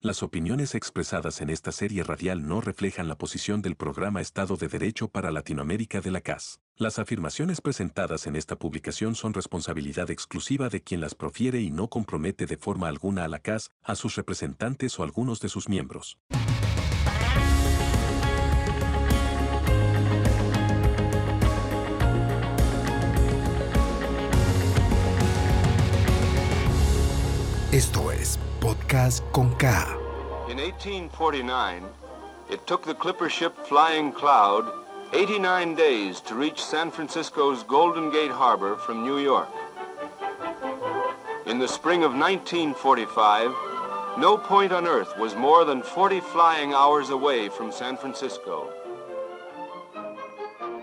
Las opiniones expresadas en esta serie radial no reflejan la posición del programa Estado de Derecho para Latinoamérica de la CAS. Las afirmaciones presentadas en esta publicación son responsabilidad exclusiva de quien las profiere y no compromete de forma alguna a la CAS, a sus representantes o algunos de sus miembros. Esto es Podcast con K. In 1849, it took the clipper ship Flying Cloud 89 days to reach San Francisco's Golden Gate Harbor from New York. In the spring of 1945, no point on Earth was more than 40 flying hours away from San Francisco.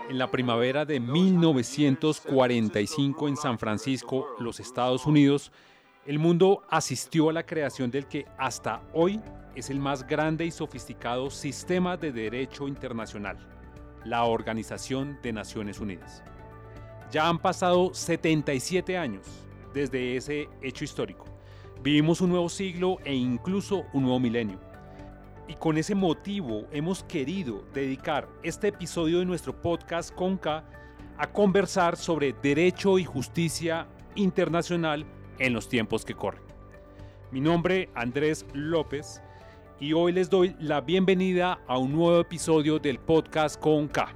En la primavera de 1945 en San Francisco, los Estados Unidos, el mundo asistió a la creación del que hasta hoy es el más grande y sofisticado sistema de derecho internacional, la Organización de Naciones Unidas. Ya han pasado 77 años desde ese hecho histórico. Vivimos un nuevo siglo e incluso un nuevo milenio. Y con ese motivo hemos querido dedicar este episodio de nuestro podcast Conca a conversar sobre derecho y justicia internacional en los tiempos que corren. Mi nombre Andrés López y hoy les doy la bienvenida a un nuevo episodio del podcast con K,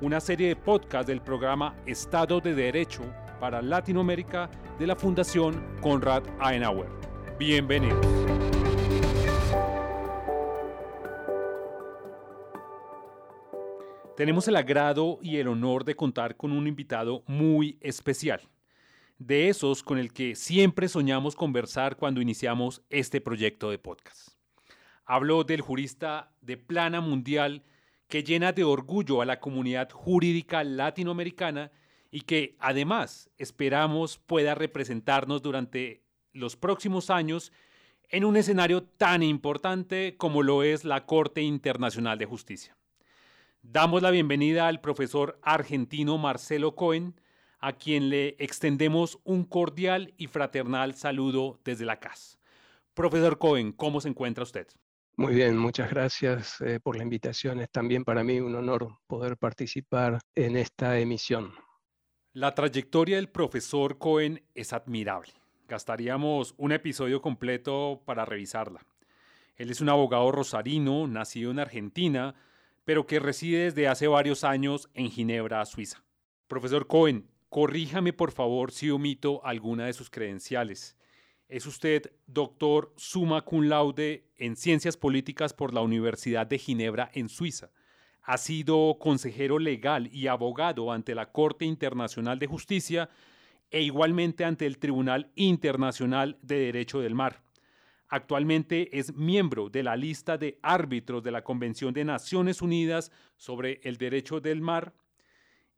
una serie de podcasts del programa Estado de Derecho para Latinoamérica de la Fundación Konrad Adenauer. Bienvenidos. Tenemos el agrado y el honor de contar con un invitado muy especial de esos con el que siempre soñamos conversar cuando iniciamos este proyecto de podcast. Hablo del jurista de plana mundial que llena de orgullo a la comunidad jurídica latinoamericana y que además esperamos pueda representarnos durante los próximos años en un escenario tan importante como lo es la Corte Internacional de Justicia. Damos la bienvenida al profesor argentino Marcelo Cohen, a quien le extendemos un cordial y fraternal saludo desde la casa. Profesor Cohen, ¿cómo se encuentra usted? Muy bien, muchas gracias eh, por la invitación. Es también para mí un honor poder participar en esta emisión. La trayectoria del profesor Cohen es admirable. Gastaríamos un episodio completo para revisarla. Él es un abogado rosarino, nacido en Argentina, pero que reside desde hace varios años en Ginebra, Suiza. Profesor Cohen, Corríjame por favor si omito alguna de sus credenciales. Es usted doctor summa cum laude en Ciencias Políticas por la Universidad de Ginebra en Suiza. Ha sido consejero legal y abogado ante la Corte Internacional de Justicia e igualmente ante el Tribunal Internacional de Derecho del Mar. Actualmente es miembro de la lista de árbitros de la Convención de Naciones Unidas sobre el Derecho del Mar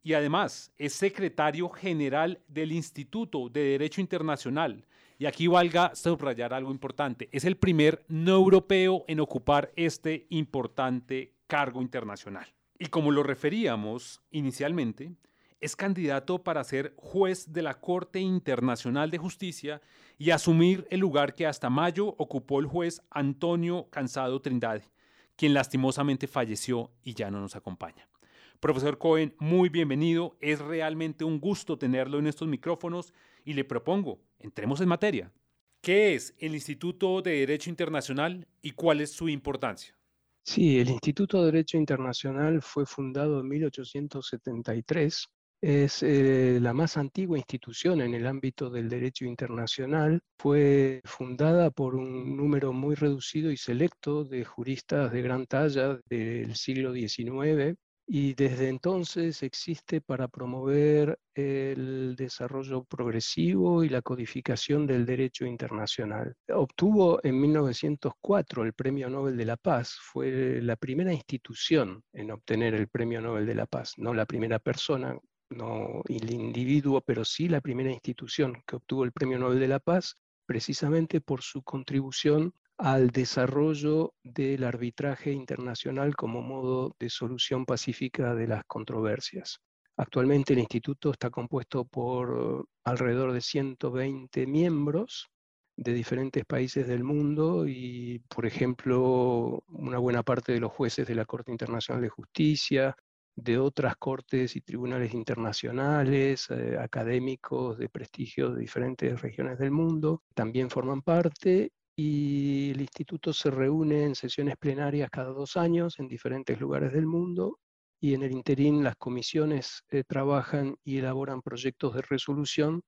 y además es secretario general del Instituto de Derecho Internacional. Y aquí valga subrayar algo importante. Es el primer no europeo en ocupar este importante cargo internacional. Y como lo referíamos inicialmente, es candidato para ser juez de la Corte Internacional de Justicia y asumir el lugar que hasta mayo ocupó el juez Antonio Cansado Trindade, quien lastimosamente falleció y ya no nos acompaña. Profesor Cohen, muy bienvenido. Es realmente un gusto tenerlo en estos micrófonos y le propongo, entremos en materia. ¿Qué es el Instituto de Derecho Internacional y cuál es su importancia? Sí, el Instituto de Derecho Internacional fue fundado en 1873. Es eh, la más antigua institución en el ámbito del derecho internacional. Fue fundada por un número muy reducido y selecto de juristas de gran talla del siglo XIX y desde entonces existe para promover el desarrollo progresivo y la codificación del derecho internacional. Obtuvo en 1904 el Premio Nobel de la Paz, fue la primera institución en obtener el Premio Nobel de la Paz, no la primera persona, no el individuo, pero sí la primera institución que obtuvo el Premio Nobel de la Paz, precisamente por su contribución al desarrollo del arbitraje internacional como modo de solución pacífica de las controversias. Actualmente el instituto está compuesto por alrededor de 120 miembros de diferentes países del mundo y, por ejemplo, una buena parte de los jueces de la Corte Internacional de Justicia, de otras cortes y tribunales internacionales, eh, académicos de prestigio de diferentes regiones del mundo, también forman parte y el instituto se reúne en sesiones plenarias cada dos años en diferentes lugares del mundo y en el interín las comisiones eh, trabajan y elaboran proyectos de resolución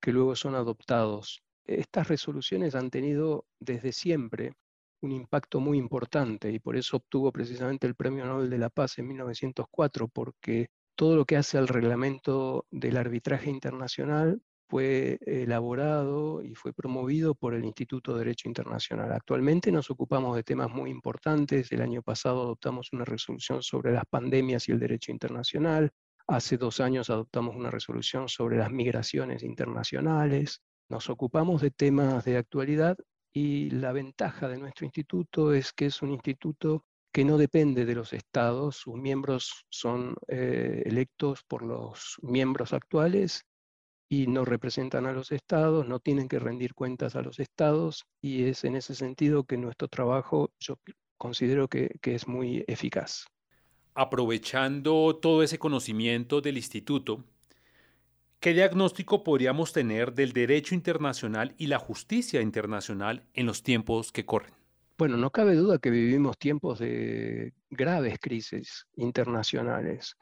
que luego son adoptados. Estas resoluciones han tenido desde siempre un impacto muy importante y por eso obtuvo precisamente el Premio Nobel de la Paz en 1904, porque todo lo que hace al reglamento del arbitraje internacional fue elaborado y fue promovido por el Instituto de Derecho Internacional. Actualmente nos ocupamos de temas muy importantes. El año pasado adoptamos una resolución sobre las pandemias y el derecho internacional. Hace dos años adoptamos una resolución sobre las migraciones internacionales. Nos ocupamos de temas de actualidad y la ventaja de nuestro instituto es que es un instituto que no depende de los estados, sus miembros son eh, electos por los miembros actuales y no representan a los estados, no tienen que rendir cuentas a los estados y es en ese sentido que nuestro trabajo yo considero que es muy eficaz. Aprovechando todo ese conocimiento del instituto, ¿Qué diagnóstico podríamos tener del derecho internacional y la justicia internacional en los tiempos que corren? Bueno, no cabe duda que vivimos tiempos de graves crisis internacionales.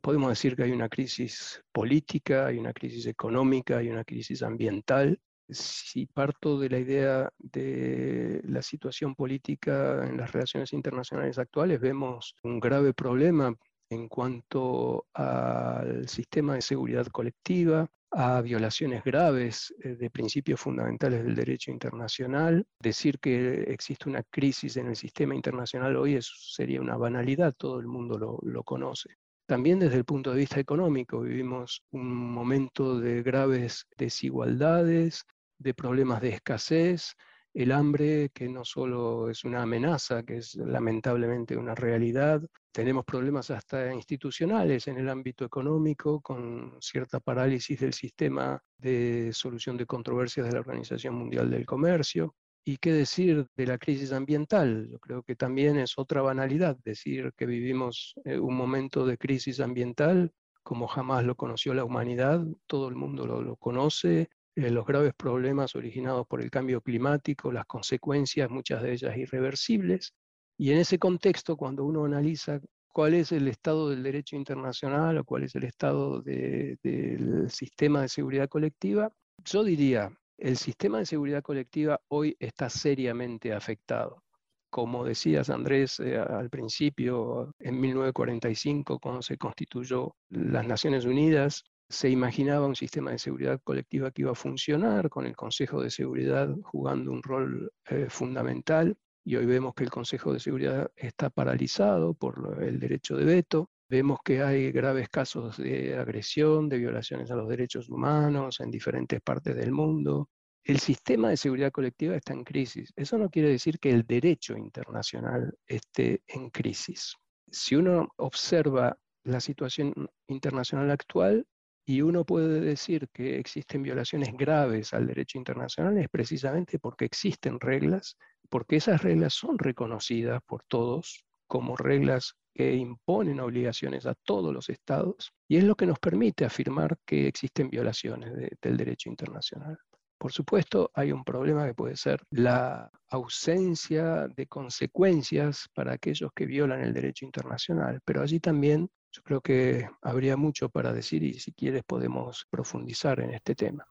Podemos decir que hay una crisis política, hay una crisis económica, hay una crisis ambiental. Si parto de la idea de la situación política en las relaciones internacionales actuales, vemos un grave problema en cuanto al sistema de seguridad colectiva, a violaciones graves eh, de principios fundamentales del derecho internacional. Decir que existe una crisis en el sistema internacional hoy sería una banalidad, todo el mundo lo, lo conoce. También desde el punto de vista económico vivimos un momento de graves desigualdades, de problemas de escasez, el hambre, que no solo es una amenaza, que es lamentablemente una realidad. Tenemos problemas hasta institucionales en el ámbito económico, con cierta parálisis del sistema de solución de controversias de la Organización Mundial del Comercio. ¿Y qué decir de la crisis ambiental? Yo creo que también es otra banalidad decir que vivimos eh, un momento de crisis ambiental como jamás lo conoció la humanidad, todo el mundo lo, lo conoce, eh, los graves problemas originados por el cambio climático, las consecuencias, muchas de ellas irreversibles. Y en ese contexto, cuando uno analiza cuál es el estado del derecho internacional o cuál es el estado del sistema de seguridad colectiva, yo diría, el sistema de seguridad colectiva hoy está seriamente afectado. Como decías, Andrés, eh, al principio, en 1945, cuando se constituyó las Naciones Unidas, se imaginaba un sistema de seguridad colectiva que iba a funcionar, con el Consejo de Seguridad jugando un rol eh, fundamental, y hoy vemos que el Consejo de Seguridad está paralizado por el derecho de veto. Vemos que hay graves casos de agresión, de violaciones a los derechos humanos en diferentes partes del mundo. El sistema de seguridad colectiva está en crisis. Eso no quiere decir que el derecho internacional esté en crisis. Si uno observa la situación internacional actual, y uno puede decir que existen violaciones graves al derecho internacional es precisamente porque existen reglas, porque esas reglas son reconocidas por todos como reglas que imponen obligaciones a todos los estados y es lo que nos permite afirmar que existen violaciones del derecho internacional. Por supuesto, hay un problema que puede ser la ausencia de consecuencias para aquellos que violan el derecho internacional, pero allí también yo creo que habría mucho para decir y si quieres podemos profundizar en este tema.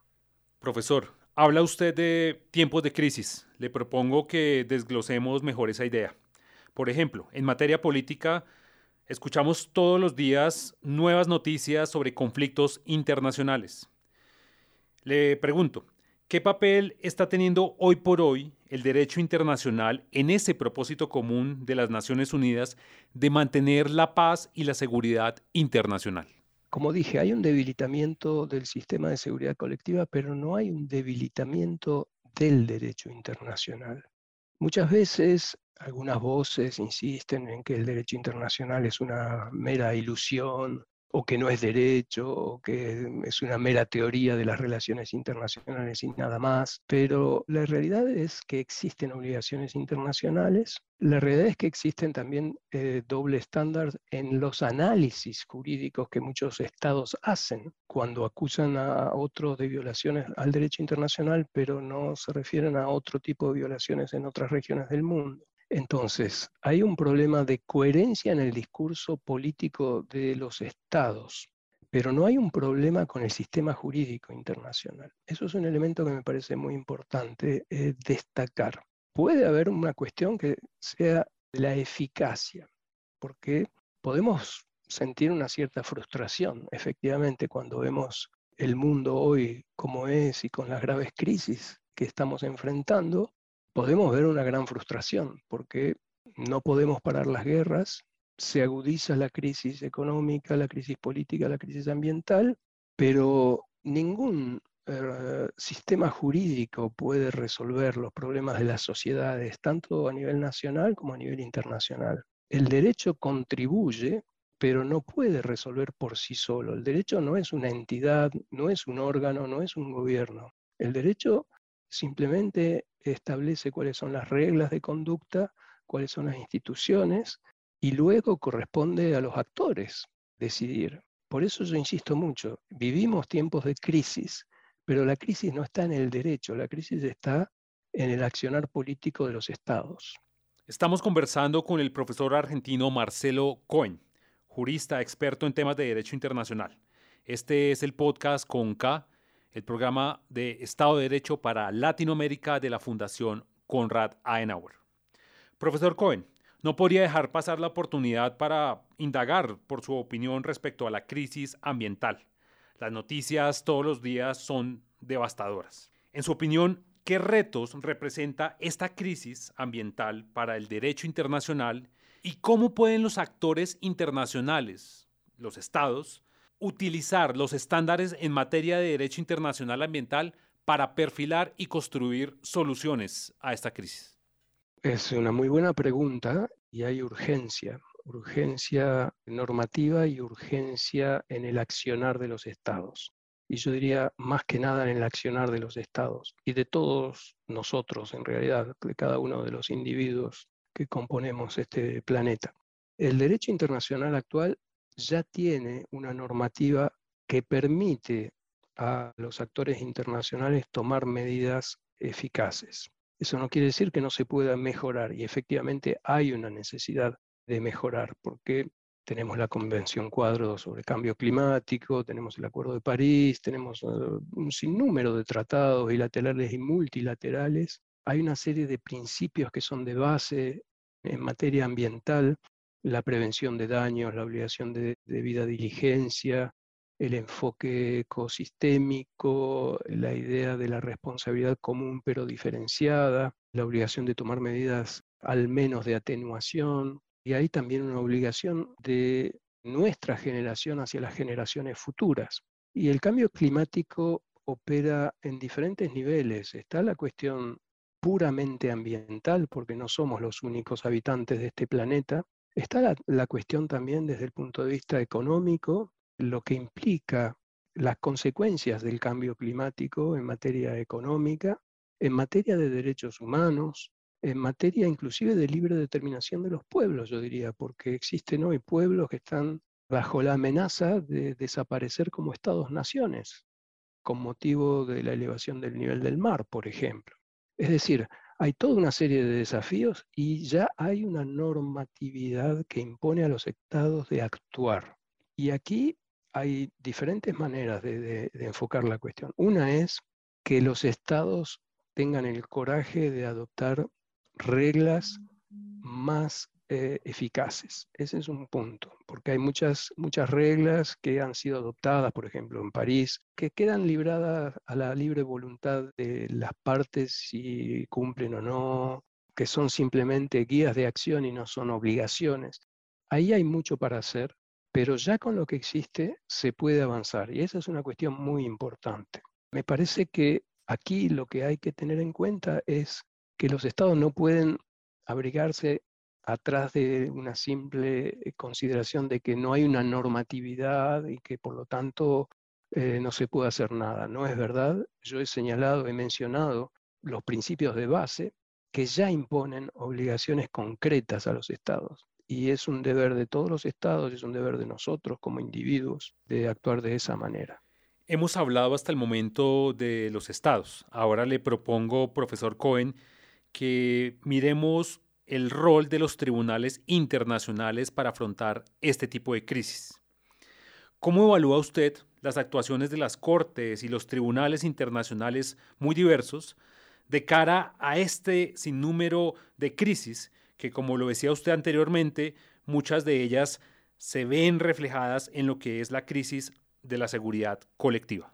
Profesor, habla usted de tiempos de crisis. Le propongo que desglosemos mejor esa idea. Por ejemplo, en materia política, escuchamos todos los días nuevas noticias sobre conflictos internacionales. Le pregunto, ¿Qué papel está teniendo hoy por hoy el derecho internacional en ese propósito común de las Naciones Unidas de mantener la paz y la seguridad internacional? Como dije, hay un debilitamiento del sistema de seguridad colectiva, pero no hay un debilitamiento del derecho internacional. Muchas veces algunas voces insisten en que el derecho internacional es una mera ilusión o que no es derecho, o que es una mera teoría de las relaciones internacionales y nada más, pero la realidad es que existen obligaciones internacionales, la realidad es que existen también eh, doble estándar en los análisis jurídicos que muchos estados hacen cuando acusan a otros de violaciones al derecho internacional, pero no se refieren a otro tipo de violaciones en otras regiones del mundo. Entonces, hay un problema de coherencia en el discurso político de los estados, pero no hay un problema con el sistema jurídico internacional. Eso es un elemento que me parece muy importante eh, destacar. Puede haber una cuestión que sea la eficacia, porque podemos sentir una cierta frustración, efectivamente, cuando vemos el mundo hoy como es y con las graves crisis que estamos enfrentando, podemos ver una gran frustración porque no podemos parar las guerras, se agudiza la crisis económica, la crisis política, la crisis ambiental, pero ningún eh, sistema jurídico puede resolver los problemas de las sociedades, tanto a nivel nacional como a nivel internacional. El derecho contribuye, pero no puede resolver por sí solo. El derecho no es una entidad, no es un órgano, no es un gobierno. El derecho simplemente establece cuáles son las reglas de conducta, cuáles son las instituciones, y luego corresponde a los actores decidir. Por eso yo insisto mucho, vivimos tiempos de crisis, pero la crisis no está en el derecho, la crisis está en el accionar político de los estados. Estamos conversando con el profesor argentino Marcelo Cohen, jurista experto en temas de derecho internacional. Este es el podcast con K el programa de Estado de Derecho para Latinoamérica de la Fundación Konrad Adenauer. Profesor Cohen, no podría dejar pasar la oportunidad para indagar por su opinión respecto a la crisis ambiental. Las noticias todos los días son devastadoras. En su opinión, ¿qué retos representa esta crisis ambiental para el derecho internacional y cómo pueden los actores internacionales, los estados, utilizar los estándares en materia de derecho internacional ambiental para perfilar y construir soluciones a esta crisis? Es una muy buena pregunta y hay urgencia, urgencia normativa y urgencia en el accionar de los estados. Y yo diría más que nada en el accionar de los estados y de todos nosotros, en realidad, de cada uno de los individuos que componemos este planeta. El derecho internacional actual ya tiene una normativa que permite a los actores internacionales tomar medidas eficaces. Eso no quiere decir que no se pueda mejorar y efectivamente hay una necesidad de mejorar porque tenemos la Convención Cuadro sobre Cambio Climático, tenemos el Acuerdo de París, tenemos eh, un sinnúmero de tratados bilaterales y multilaterales. Hay una serie de principios que son de base en materia ambiental la prevención de daños, la obligación de debida diligencia, el enfoque ecosistémico, la idea de la responsabilidad común pero diferenciada, la obligación de tomar medidas al menos de atenuación, y hay también una obligación de nuestra generación hacia las generaciones futuras. Y el cambio climático opera en diferentes niveles. Está la cuestión puramente ambiental, porque no somos los únicos habitantes de este planeta, Está la, cuestión también desde el punto de vista económico, lo que implica las consecuencias del cambio climático en materia económica, en materia de derechos humanos, en materia inclusive de libre determinación de los pueblos, yo diría, porque existen hoy pueblos que están bajo la amenaza de desaparecer como estados-naciones, con motivo de la elevación del nivel del mar, por ejemplo. Es decir, hay toda una serie de desafíos y ya hay una normatividad que impone a los estados de actuar. Y aquí hay diferentes maneras de, enfocar la cuestión. Una es que los estados tengan el coraje de adoptar reglas más eh, eficaces. Ese es un punto, porque hay muchas, muchas reglas que han sido adoptadas, por ejemplo, en París, que quedan libradas a la libre voluntad de las partes si cumplen o no, que son simplemente guías de acción y no son obligaciones. Ahí hay mucho para hacer, pero ya con lo que existe se puede avanzar y esa es una cuestión muy importante. Me parece que aquí lo que hay que tener en cuenta es que los estados no pueden abrigarse atrás de una simple consideración de que no hay una normatividad y que por lo tanto eh, no se puede hacer nada. No es verdad. Yo he señalado, he mencionado los principios de base que ya imponen obligaciones concretas a los estados. Y es un deber de todos los estados, es un deber de nosotros como individuos de actuar de esa manera. Hemos hablado hasta el momento de los estados. Ahora le propongo, profesor Cohen, que miremos el rol de los tribunales internacionales para afrontar este tipo de crisis. ¿Cómo evalúa usted las actuaciones de las cortes y los tribunales internacionales muy diversos de cara a este sinnúmero de crisis que, como lo decía usted anteriormente, muchas de ellas se ven reflejadas en lo que es la crisis de la seguridad colectiva?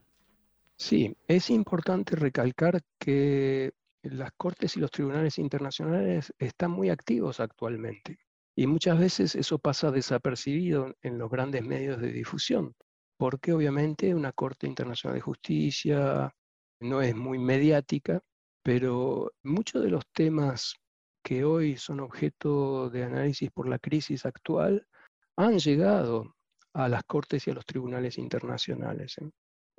Sí, es importante recalcar que las cortes y los tribunales internacionales están muy activos actualmente y muchas veces eso pasa desapercibido en los grandes medios de difusión, porque obviamente una Corte Internacional de Justicia no es muy mediática, pero muchos de los temas que hoy son objeto de análisis por la crisis actual han llegado a las cortes y a los tribunales internacionales. ¿eh?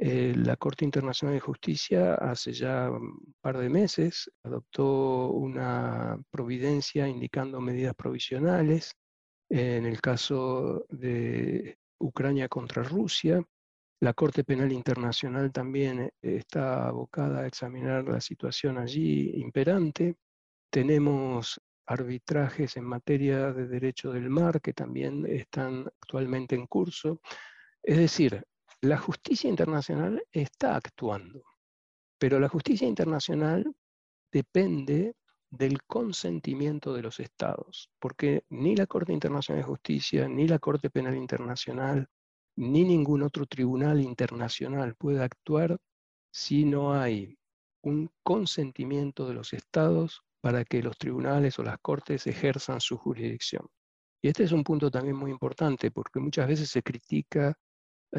Eh, la Corte Internacional de Justicia hace ya un par de meses adoptó una providencia indicando medidas provisionales en el caso de Ucrania contra Rusia. La Corte Penal Internacional también eh, está abocada a examinar la situación allí imperante. Tenemos arbitrajes en materia de derecho del mar que también están actualmente en curso. Es decir, la justicia internacional está actuando, pero la justicia internacional depende del consentimiento de los estados, porque ni la Corte Internacional de Justicia, ni la Corte Penal Internacional, ni ningún otro tribunal internacional puede actuar si no hay un consentimiento de los estados para que los tribunales o las cortes ejerzan su jurisdicción. Y este es un punto también muy importante, porque muchas veces se critica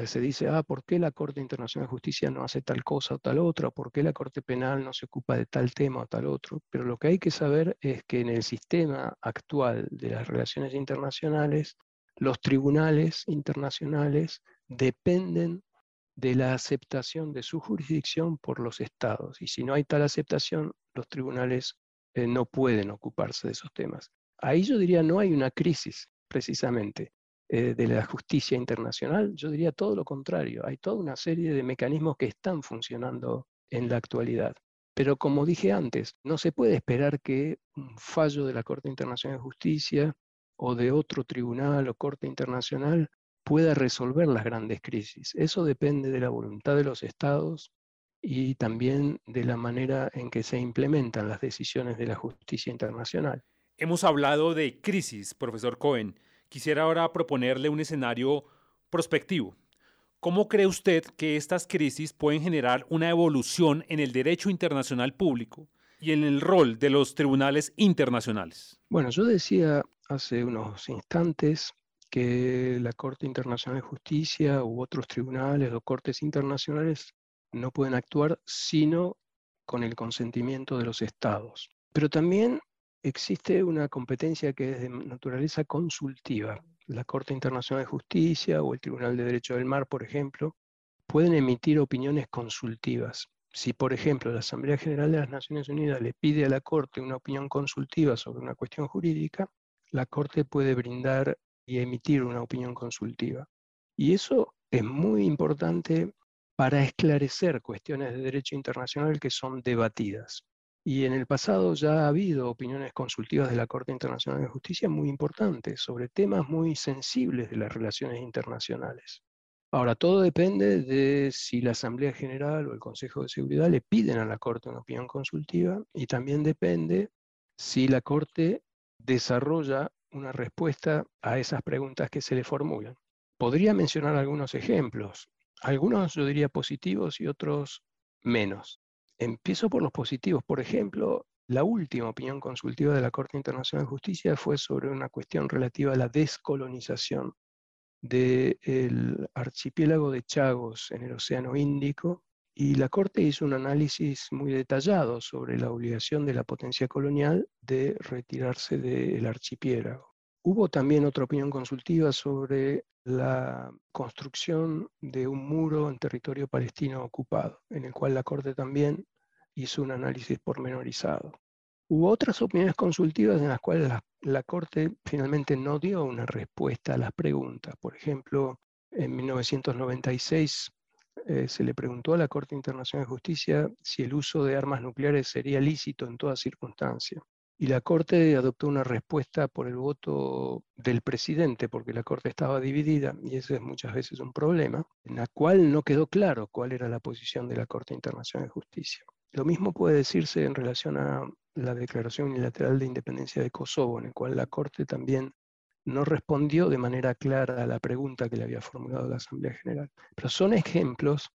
se dice, ah, ¿por qué la Corte Internacional de Justicia no hace tal cosa o tal otra? ¿Por qué la Corte Penal no se ocupa de tal tema o tal otro? Pero lo que hay que saber es que en el sistema actual de las relaciones internacionales, los tribunales internacionales dependen de la aceptación de su jurisdicción por los estados. Y si no hay tal aceptación, los tribunales eh, no pueden ocuparse de esos temas. Ahí yo diría no hay una crisis, precisamente. Eh, de la justicia internacional, yo diría todo lo contrario. Hay toda una serie de mecanismos que están funcionando en la actualidad. Pero como dije antes, no se puede esperar que un fallo de la Corte Internacional de Justicia o de otro tribunal o Corte Internacional pueda resolver las grandes crisis. Eso depende de la voluntad de los estados y también de la manera en que se implementan las decisiones de la justicia internacional. Hemos hablado de crisis, profesor Cohen. Quisiera ahora proponerle un escenario prospectivo. ¿Cómo cree usted que estas crisis pueden generar una evolución en el derecho internacional público y en el rol de los tribunales internacionales? Bueno, yo decía hace unos instantes que la Corte Internacional de Justicia u otros tribunales o cortes internacionales no pueden actuar sino con el consentimiento de los estados. Pero también existe una competencia que es de naturaleza consultiva. La Corte Internacional de Justicia o el Tribunal de Derecho del Mar, por ejemplo, pueden emitir opiniones consultivas. Si, por ejemplo, la Asamblea General de las Naciones Unidas le pide a la Corte una opinión consultiva sobre una cuestión jurídica, la Corte puede brindar y emitir una opinión consultiva. Y eso es muy importante para esclarecer cuestiones de derecho internacional que son debatidas. Y en el pasado ya ha habido opiniones consultivas de la Corte Internacional de Justicia muy importantes sobre temas muy sensibles de las relaciones internacionales. Ahora, todo depende de si la Asamblea General o el Consejo de Seguridad le piden a la Corte una opinión consultiva y también depende si la Corte desarrolla una respuesta a esas preguntas que se le formulan. Podría mencionar algunos ejemplos, algunos yo diría positivos y otros menos. Empiezo por los positivos. Por ejemplo, la última opinión consultiva de la Corte Internacional de Justicia fue sobre una cuestión relativa a la descolonización del archipiélago de Chagos en el Océano Índico, Y la Corte hizo un análisis muy detallado sobre la obligación de la potencia colonial de retirarse del archipiélago. Hubo también otra opinión consultiva sobre la construcción de un muro en territorio palestino ocupado, en el cual la Corte también hizo un análisis pormenorizado. Hubo otras opiniones consultivas en las cuales la, Corte finalmente no dio una respuesta a las preguntas. Por ejemplo, en 1996 eh, se le preguntó a la Corte Internacional de Justicia si el uso de armas nucleares sería lícito en toda circunstancia. Y la Corte adoptó una respuesta por el voto del presidente, porque la Corte estaba dividida, y ese es muchas veces un problema, en la cual no quedó claro cuál era la posición de la Corte Internacional de Justicia. Lo mismo puede decirse en relación a la Declaración Unilateral de Independencia de Kosovo, en el cual la Corte también no respondió de manera clara a la pregunta que le había formulado la Asamblea General. Pero son ejemplos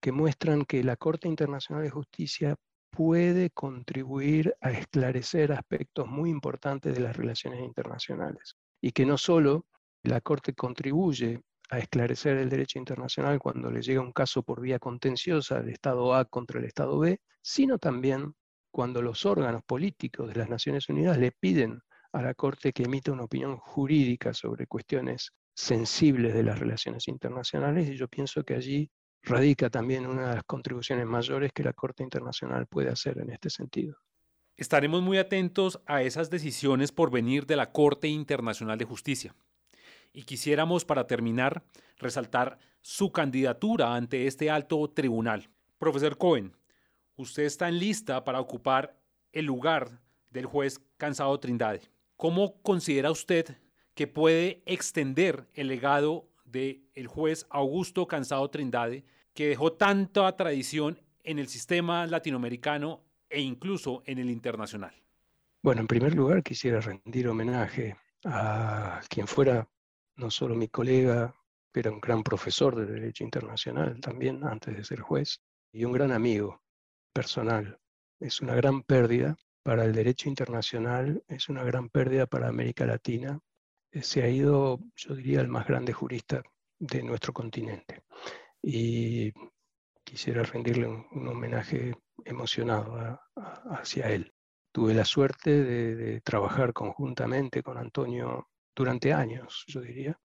que muestran que la Corte Internacional de Justicia puede contribuir a esclarecer aspectos muy importantes de las relaciones internacionales. Y que no solo la Corte contribuye a esclarecer el derecho internacional cuando le llega un caso por vía contenciosa del Estado A contra el Estado B, sino también cuando los órganos políticos de las Naciones Unidas le piden a la Corte que emita una opinión jurídica sobre cuestiones sensibles de las relaciones internacionales y yo pienso que allí radica también una de las contribuciones mayores que la Corte Internacional puede hacer en este sentido. Estaremos muy atentos a esas decisiones por venir de la Corte Internacional de Justicia. Y quisiéramos, para terminar, resaltar su candidatura ante este alto tribunal. Profesor Cohen, usted está en lista para ocupar el lugar del juez Cansado Trindade. ¿Cómo considera usted que puede extender el legado del el juez Augusto Cansado Trindade que dejó tanta tradición en el sistema latinoamericano e incluso en el internacional? Bueno, en primer lugar quisiera rendir homenaje a quien fuera no solo mi colega, era un gran profesor de Derecho Internacional también antes de ser juez, y un gran amigo personal. Es una gran pérdida para el derecho internacional, es una gran pérdida para América Latina. Eh, se ha ido, yo diría, el más grande jurista de nuestro continente y quisiera rendirle un, homenaje emocionado hacia él. Tuve la suerte de, trabajar conjuntamente con Antonio durante años, yo diría,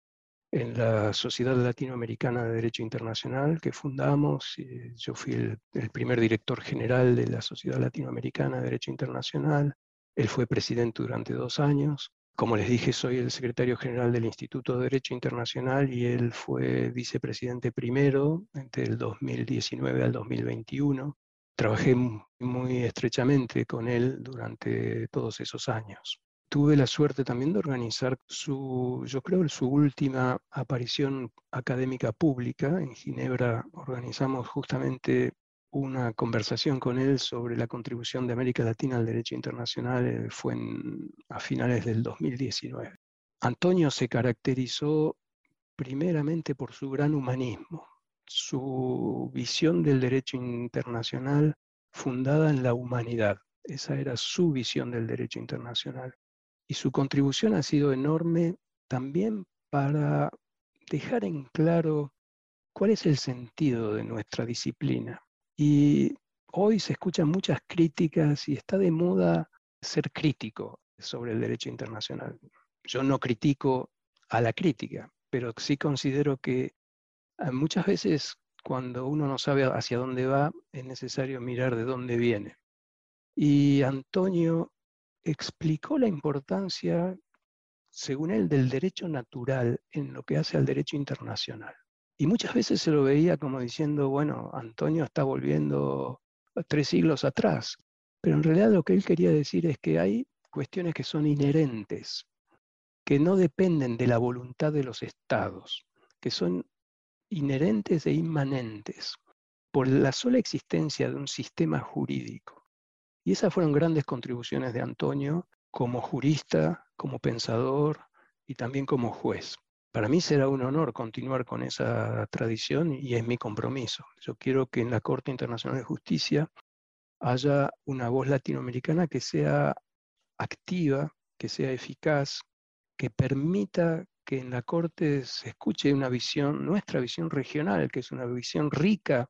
en la Sociedad Latinoamericana de Derecho Internacional que fundamos. Yo fui el, primer director general de la Sociedad Latinoamericana de Derecho Internacional. Él fue presidente durante dos años. Como les dije, soy el secretario general del Instituto de Derecho Internacional y él fue vicepresidente primero entre el 2019 al 2021. Trabajé muy estrechamente con él durante todos esos años. Tuve la suerte también de organizar su, yo creo, su última aparición académica pública. En Ginebra organizamos justamente una conversación con él sobre la contribución de América Latina al derecho internacional eh, fue a finales del 2019. Antonio se caracterizó primeramente por su gran humanismo, su visión del derecho internacional fundada en la humanidad. Esa era su visión del derecho internacional. Y su contribución ha sido enorme también para dejar en claro cuál es el sentido de nuestra disciplina. Y hoy se escuchan muchas críticas y está de moda ser crítico sobre el derecho internacional. Yo no critico a la crítica, pero sí considero que ah, muchas veces cuando uno no sabe hacia dónde va, es necesario mirar de dónde viene. Y Antonio explicó la importancia, según él, del derecho natural en lo que hace al derecho internacional. Y muchas veces se lo veía como diciendo, bueno, Antonio está volviendo tres siglos atrás. Pero en realidad lo que él quería decir es que hay cuestiones que son inherentes, que no dependen de la voluntad de los estados, que son inherentes e inmanentes por la sola existencia de un sistema jurídico. Y esas fueron grandes contribuciones de Antonio como jurista, como pensador y también como juez. Para mí será un honor continuar con esa tradición y es mi compromiso. Yo quiero que en la Corte Internacional de Justicia haya una voz latinoamericana que sea activa, que sea eficaz, que permita que en la Corte se escuche una visión, nuestra visión regional, que es una visión rica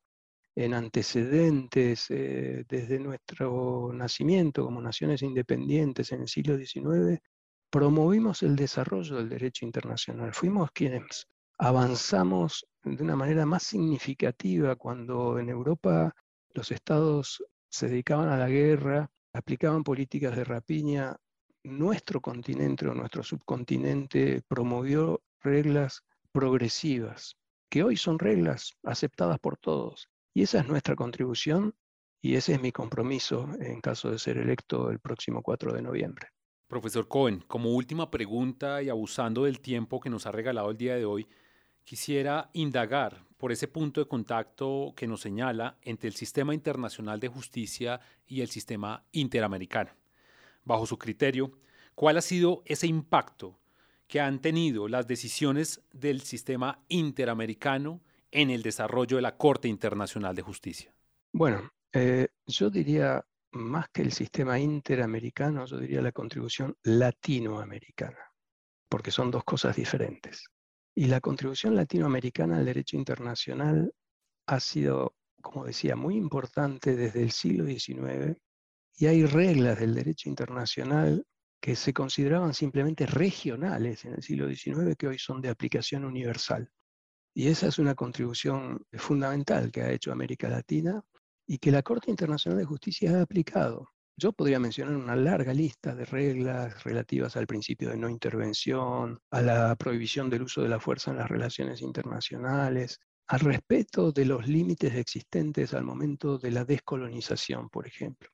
en antecedentes eh, desde nuestro nacimiento como naciones independientes en el siglo XIX, promovimos el desarrollo del derecho internacional. Fuimos quienes avanzamos de una manera más significativa cuando en Europa los estados se dedicaban a la guerra, aplicaban políticas de rapiña. Nuestro continente o nuestro subcontinente promovió reglas progresivas, que hoy son reglas aceptadas por todos. Y esa es nuestra contribución y ese es mi compromiso en caso de ser electo el próximo 4 de noviembre. Profesor Cohen, como última pregunta y abusando del tiempo que nos ha regalado el día de hoy, quisiera indagar por ese punto de contacto que nos señala entre el sistema internacional de justicia y el sistema interamericano. Bajo su criterio, ¿cuál ha sido ese impacto que han tenido las decisiones del sistema interamericano en el desarrollo de la Corte Internacional de Justicia? Bueno, eh, yo diría más que el sistema interamericano, yo diría la contribución latinoamericana, porque son dos cosas diferentes. Y la contribución latinoamericana al derecho internacional ha sido, como decía, muy importante desde el siglo XIX y hay reglas del derecho internacional que se consideraban simplemente regionales en el siglo XIX que hoy son de aplicación universal. Y esa es una contribución fundamental que ha hecho América Latina y que la Corte Internacional de Justicia ha aplicado. Yo podría mencionar una larga lista de reglas relativas al principio de no intervención, a la prohibición del uso de la fuerza en las relaciones internacionales, al respeto de los límites existentes al momento de la descolonización, por ejemplo.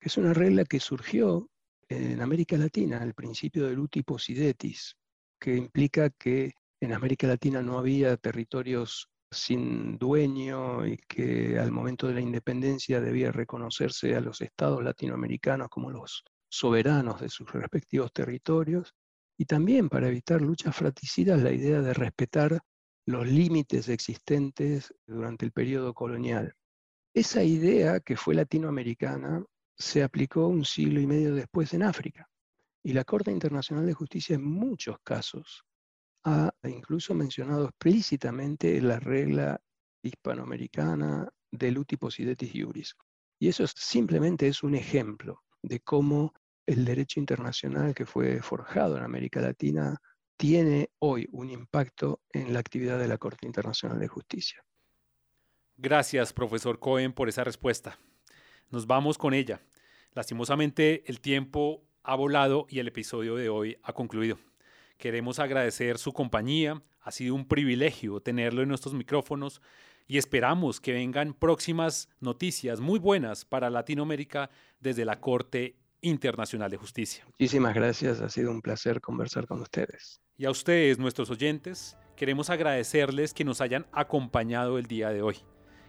Es una regla que surgió en América Latina, el principio del uti possidetis, que implica que en América Latina no había territorios sin dueño y que al momento de la independencia debía reconocerse a los estados latinoamericanos como los soberanos de sus respectivos territorios, y también para evitar luchas fratricidas la idea de respetar los límites existentes durante el periodo colonial. Esa idea, que fue latinoamericana, se aplicó un siglo y medio después en África, y la Corte Internacional de Justicia en muchos casos ha incluso mencionado explícitamente la regla hispanoamericana del uti possidetis iuris. Y eso simplemente es un ejemplo de cómo el derecho internacional que fue forjado en América Latina tiene hoy un impacto en la actividad de la Corte Internacional de Justicia. Gracias, profesor Cohen, por esa respuesta. Nos vamos con ella. Lastimosamente, el tiempo ha volado y el episodio de hoy ha concluido. Queremos agradecer su compañía. Ha sido un privilegio tenerlo en nuestros micrófonos y esperamos que vengan próximas noticias muy buenas para Latinoamérica desde la Corte Internacional de Justicia. Muchísimas gracias, ha sido un placer conversar con ustedes. Y a ustedes, nuestros oyentes, queremos agradecerles que nos hayan acompañado el día de hoy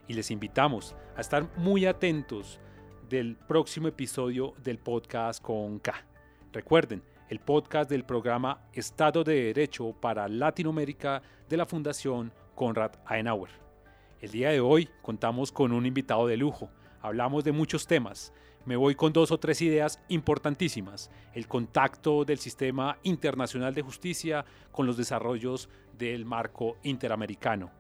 y les invitamos a estar muy atentos del próximo episodio del podcast con K. Recuerden, el podcast del programa Estado de Derecho para Latinoamérica de la Fundación Konrad Adenauer. El día de hoy contamos con un invitado de lujo. Hablamos de muchos temas. Me voy con dos o tres ideas importantísimas. El contacto del sistema internacional de justicia con los desarrollos del marco interamericano.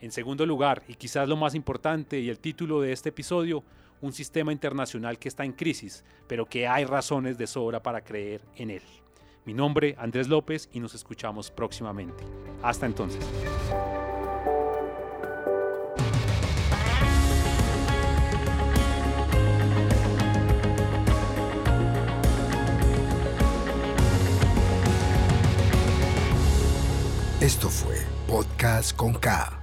En segundo lugar, y quizás lo más importante y el título de este episodio, un sistema internacional que está en crisis, pero que hay razones de sobra para creer en él. Mi nombre, Andrés López, y nos escuchamos próximamente. Hasta entonces. Esto fue Podcast con K